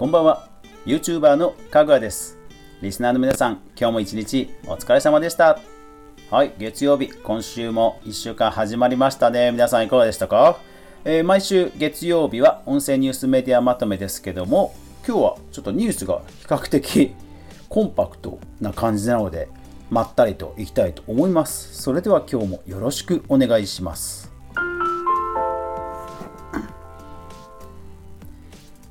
こんばんは。YouTuber のかぐわです。リスナーの皆さん今日も一日お疲れ様でした。はい月曜日今週も1週間始まりましたね。皆さんいかがでしたか、えー、毎週月曜日は音声ニュースメディアまとめですけども今日はちょっとニュースが比較的コンパクトな感じなのでまったりといきたいと思います。それでは今日もよろしくお願いします。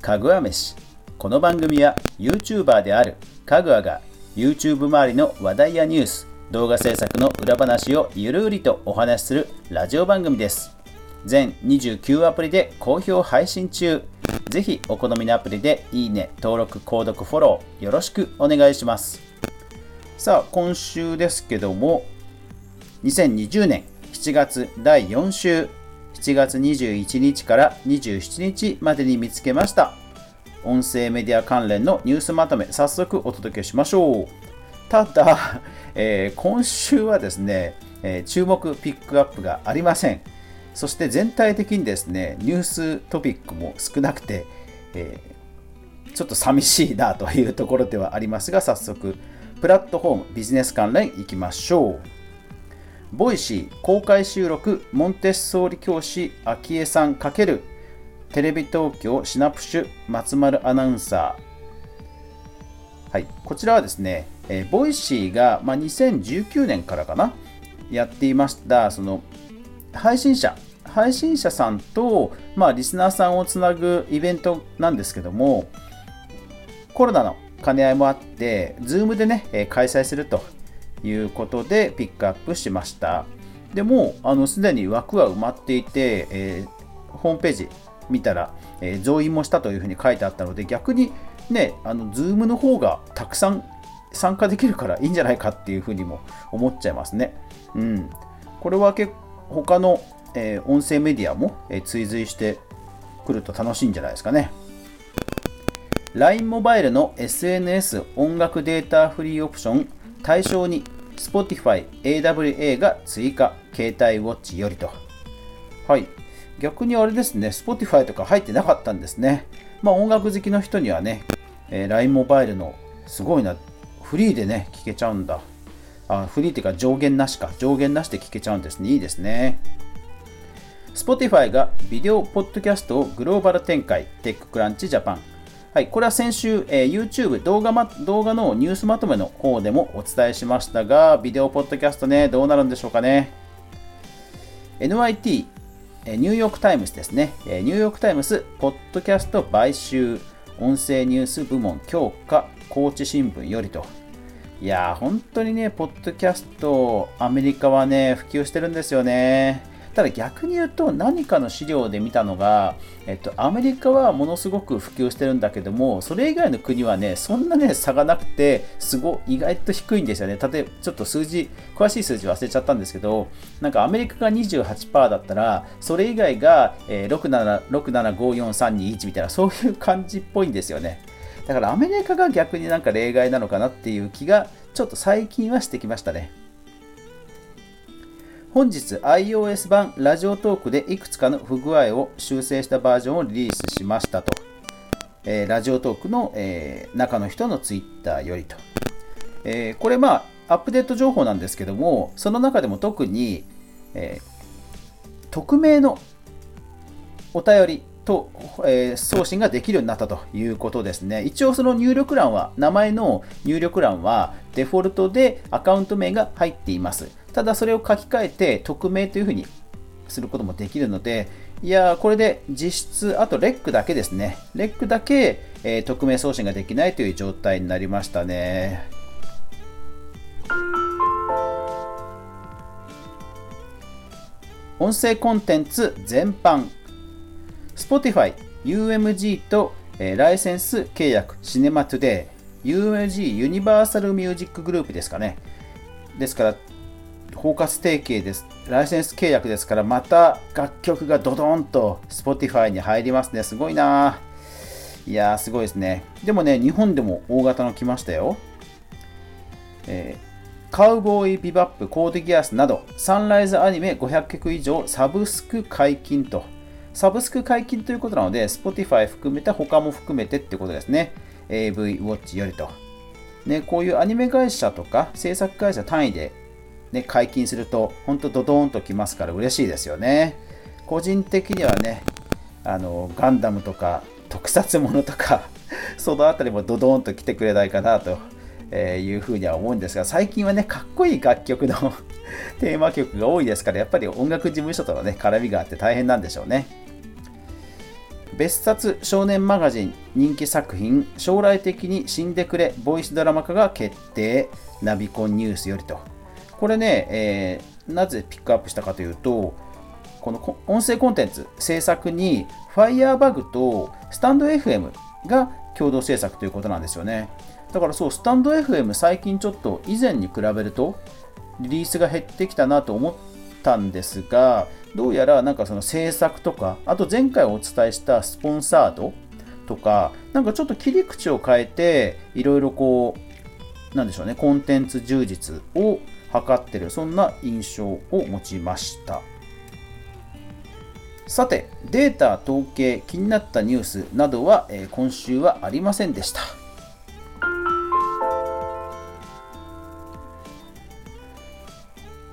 かぐわ飯。この番組は YouTuber であるかぐわが YouTube 周りの話題やニュース動画制作の裏話をゆるりとお話しするラジオ番組です。全29アプリで好評配信中。ぜひお好みのアプリでいいね登録購読フォローよろしくお願いします。さあ今週ですけども2020年7月第4週。7月21日から27日までに見つけました。音声メディア関連のニュースまとめ早速お届けしましょう。ただ、えー、今週はですね、えー、注目ピックアップがありません。そして全体的にですねニューストピックも少なくて、えー、ちょっと寂しいなというところではありますが早速プラットフォームビジネス関連いきましょう。Voicy公開収録モンテッソーリ教師昭恵さん×テレビ東京シナプシュ松丸アナウンサーはいこちらはですね、えー、 Voicyが、まあ、2019年からかなやっていましたその配信者配信者さんと、まあ、リスナーさんをつなぐイベントなんですけどもコロナの兼ね合いもあって Zoom でねえ開催するということでピックアップしました。でも、あの、すでに枠は埋まっていて、えー、ホームページ見たら、えー、増員もしたというふうに書いてあったので、逆にね、あの、 Zoomの方がたくさん参加できるからいいんじゃないかっていうふうにも思っちゃいますね。うん。これは結他の、えー、音声メディアも、えー、追随してくると楽しいんじゃないですかね。LINE モバイルの SNS 音楽データフリーオプション対象に Spotify AWA が追加携帯ウォッチよりと。はい。逆にあれですね、Spotify とか入ってなかったんですね。まあ音楽好きの人にはね、えー、LINE モバイルのすごいな、フリーでね、聞けちゃうんだ。あ、フリーっていうか上限なしか。上限なしで聞けちゃうんですね。いいですね。Spotify がビデオポッドキャストをグローバル展開、テッククランチジャパン。はい、これは先週、えー、YouTube 動画、ま、動画のニュースまとめの方でもお伝えしましたが、ビデオポッドキャストね、どうなるんでしょうかね。NYT、ニューヨークタイムズですね、ニューヨークタイムズ、ポッドキャスト買収、音声ニュース部門強化、高知新聞よりと。いやー、本当にね、ポッドキャスト、アメリカはね、普及してるんですよね。ただ逆に言うと何かの資料で見たのが、えっと、アメリカはものすごく普及してるんだけどもそれ以外の国はねそんなね差がなくてすご意外と低いんですよね。例えばちょっと数字詳しい数字忘れちゃったんですけどなんかアメリカが28%だったらそれ以外が、え、67575431みたいなそういう感じっぽいんですよね。だからアメリカが逆になんか例外なのかなっていう気がちょっと最近はしてきましたね。本日 iOS 版ラジオトークでいくつかの不具合を修正したバージョンをリリースしましたと。えー、ラジオトークの、えー、中の人のツイッターよりと。えー、これまあアップデート情報なんですけども、その中でも特に、え匿名のお便りと、え送信ができるようになったということですね。一応その入力欄は、名前の入力欄はデフォルトでアカウント名が入っています。ただそれを書き換えて匿名というふうにすることもできるので、いやこれで実質、あとレックだけですね。レックだけ、えー、匿名送信ができないという状態になりましたね。音声コンテンツ全般。Spotify、UMG と、えー、ライセンス契約、シネマトゥデイ、UMG ユニバーサルミュージックグループですかね。ですから、包括提携です。ライセンス契約ですから、また楽曲がドドンと Spotify に入りますね。すごいな。いやー、すごいですね。でもね、日本でも大型の来ましたよ。えー、カウボーイビバップ、コードギアスなど、サンライズアニメ500曲以上サブスク解禁と。サブスク解禁ということなので、Spotify 含めた他も含めてってことですね。AV ウォッチよりと。ね、こういうアニメ会社とか制作会社単位で、ね、解禁すると、本当ドドーンときますから嬉しいですよね。個人的にはね、あのガンダムとか特撮ものとか そのあたりもドドーンと来てくれないかなとえいうふうには思うんですが、最近はね、かっこいい楽曲の テーマ曲が多いですから、やっぱり音楽事務所とのね、絡みがあって大変なんでしょうね。別冊少年マガジン人気作品将来的に死んでくれボイスドラマ化が決定ナビコンニュースよりと。これね、えー、なぜピックアップしたかというとこの音声コンテンツ制作に Firebug とスタンド FM が共同制作ということなんですよね。だからそうスタンド FM 最近ちょっと以前に比べるとリリースが減ってきたなと思ったんですがどうやらなんかその制作とかあと前回お伝えしたスポンサードとかなんかちょっと切り口を変えていろいろこうなんでしょうねコンテンツ充実を図ってるそんな印象を持ちました。さてデータ統計気になったニュースなどは、え今週はありませんでした。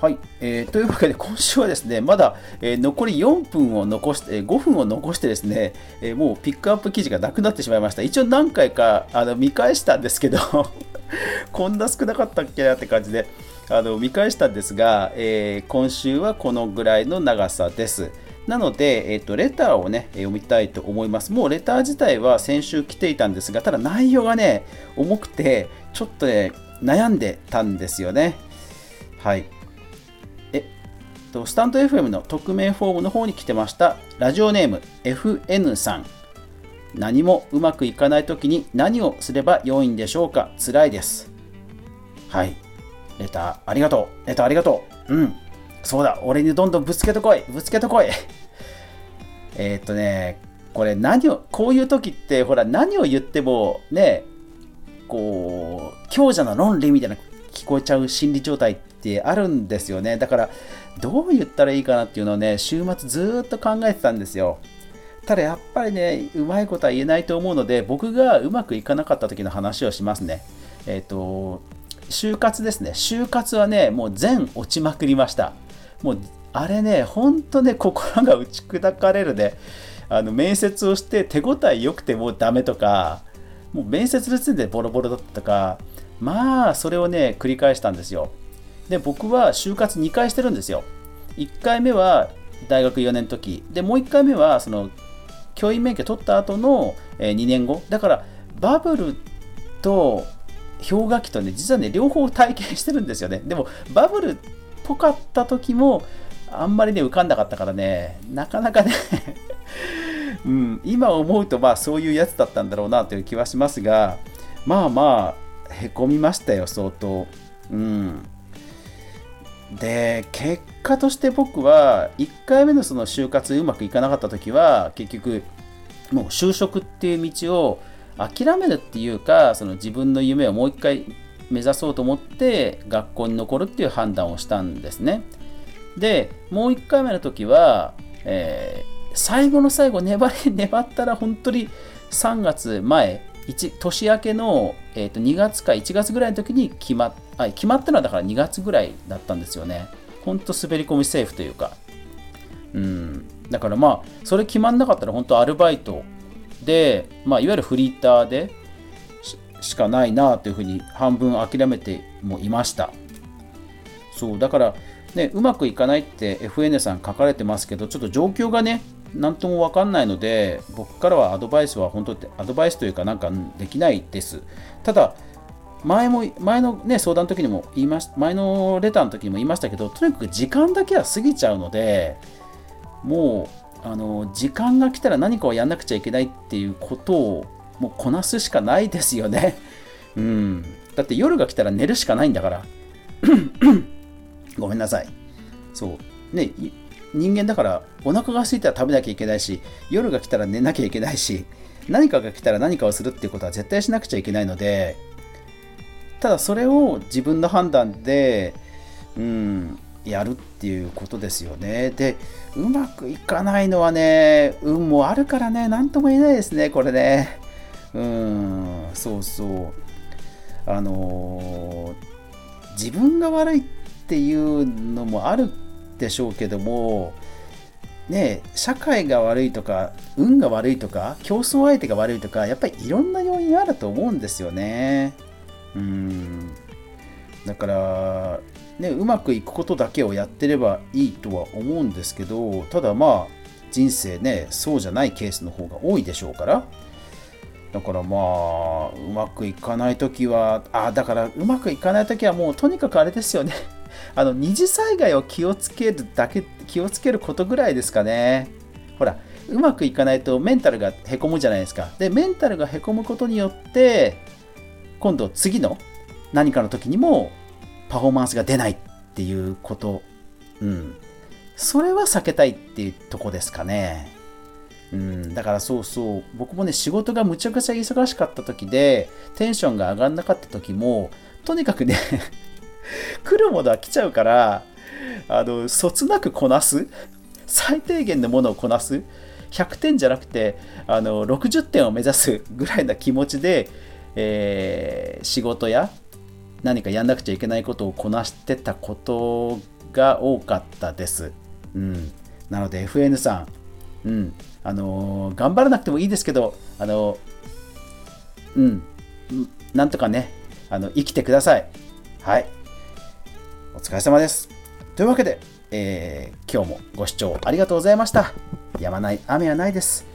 はい、えー、というわけで今週はですねまだ、えー、残り4分を残して、えー、5分を残してですね、えもうピックアップ記事がなくなってしまいました。一応何回かあの見返したんですけど こんな少なかったっけなって感じであの見返したんですが、え今週はこのぐらいの長さです。なので、えーと、レターをね読みたいと思います。もうレター自体は先週来ていたんですがただ内容がね重くてちょっとね悩んでたんですよね。はい。とスタンド FM の匿名フォームの方に来てました。ラジオネーム FN さん。何もうまくいかない時に何をすれば良いんでしょうか。辛いです。はい。レターありがとう。レターありがとう。うん。そうだ。俺にどんどんぶつけてこい。ぶつけてこい。えっとねこれ何をこういう時ってほら何を言ってもねこう強者の論理みたいな聞こえちゃう心理状態ってあるんですよねだからどう言ったらいいかなっていうのをね、週末ずっと考えてたんですよ。ただやっぱりね、うまいことは言えないと思うので、僕がうまくいかなかった時の話をしますね。えっ、ー、と、就活ですね。就活はね、もう全落ちまくりました。もう、あれね、ほんとね、心が打ち砕かれるね。あの、面接をして手応え良くてもうダメとか、もう面接の時点でボロボロだったとか、まあ、それをね、繰り返したんですよ。で僕は就活2回してるんですよ。1回目は大学4年の時。でもう1回目はその教員免許取った後の2年後。だからバブルと氷河期とね実はね両方体験してるんですよね。でもバブルっぽかった時もあんまりね浮かんなかったからね。なかなかね うん、今思うとまあそういうやつだったんだろうなという気はしますがまあまあへこみましたよ相当。うん。で結果として僕は1回目のその就活うまくいかなかった時は結局もう就職っていう道を諦めるっていうかその自分の夢をもう一回目指そうと思って学校に残るっていう判断をしたんですね。でもう1回目の時は、えー、最後の最後粘り 粘ったら本当に3月前年明けの、えー、と2月か1月ぐらいの時に決まってあ決まったのはだから2月ぐらいだったんですよね。ほんと滑り込みセーフというか。うん。だからまあ、それ決まんなかったら本当アルバイトで、まあ、いわゆるフリーターでしかないなというふうに半分諦めてもいました。そう、だから、ね、うまくいかないって FN さん書かれてますけど、ちょっと状況がね、何とも分かんないので僕からはアドバイスは本当ってアドバイスというかなんかできないですただ前も前の、ね、相談の時にも言いました前のレターの時にも言いましたけどとにかく時間だけは過ぎちゃうのでもうあの時間が来たら何かをやんなくちゃいけないっていうことをもうこなすしかないですよね。うん。だって夜が来たら寝るしかないんだから。ごめんなさい。そう。ね人間だからお腹が空いたら食べなきゃいけないし夜が来たら寝なきゃいけないし何かが来たら何かをするっていうことは絶対しなくちゃいけないのでただそれを自分の判断でうんやるっていうことですよね。で、うまくいかないのはね、運もあるからね、なんとも言えないですね、これね。うん、そうそう。あのー、自分が悪いっていうのもあるでしょうけども、ね、社会が悪いとか運が悪いとか競争相手が悪いとかやっぱりいろんな要因あると思うんですよね。うん。だからねうまくいくことだけをやってればいいとは思うんですけどただまあ人生ねそうじゃないケースの方が多いでしょうから。だからまあうまくいかない時はあだからうまくいかない時はもうとにかくあれですよね。あの二次災害を気をつけるだけ気をつけることぐらいですかね。ほらうまくいかないとメンタルがへこむじゃないですか。でメンタルがへこむことによって今度次の何かの時にもパフォーマンスが出ないっていうこと、うん、それは避けたいっていうとこですかね。うん、だからそうそう。僕もね仕事がむちゃくちゃ忙しかった時でテンションが上がんなかった時もとにかくね 来るものは来ちゃうからあのそつなくこなす。最低限のものをこなす。100点じゃなくてあの60点を目指すぐらいな気持ちで、えー、仕事や何かやんなくちゃいけないことをこなしてたことが多かったです。うん、なので FN さん、うんあのー、頑張らなくてもいいですけど、あのー、うん、なんとかね、あの生きてください。はい。お疲れ様です。というわけで、えー、今日もご視聴ありがとうございました。やまない雨はないです。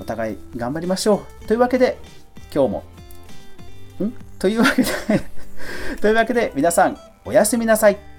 お互い頑張りましょう。というわけで、今日も、というわけで というわけで皆さんおやすみなさい。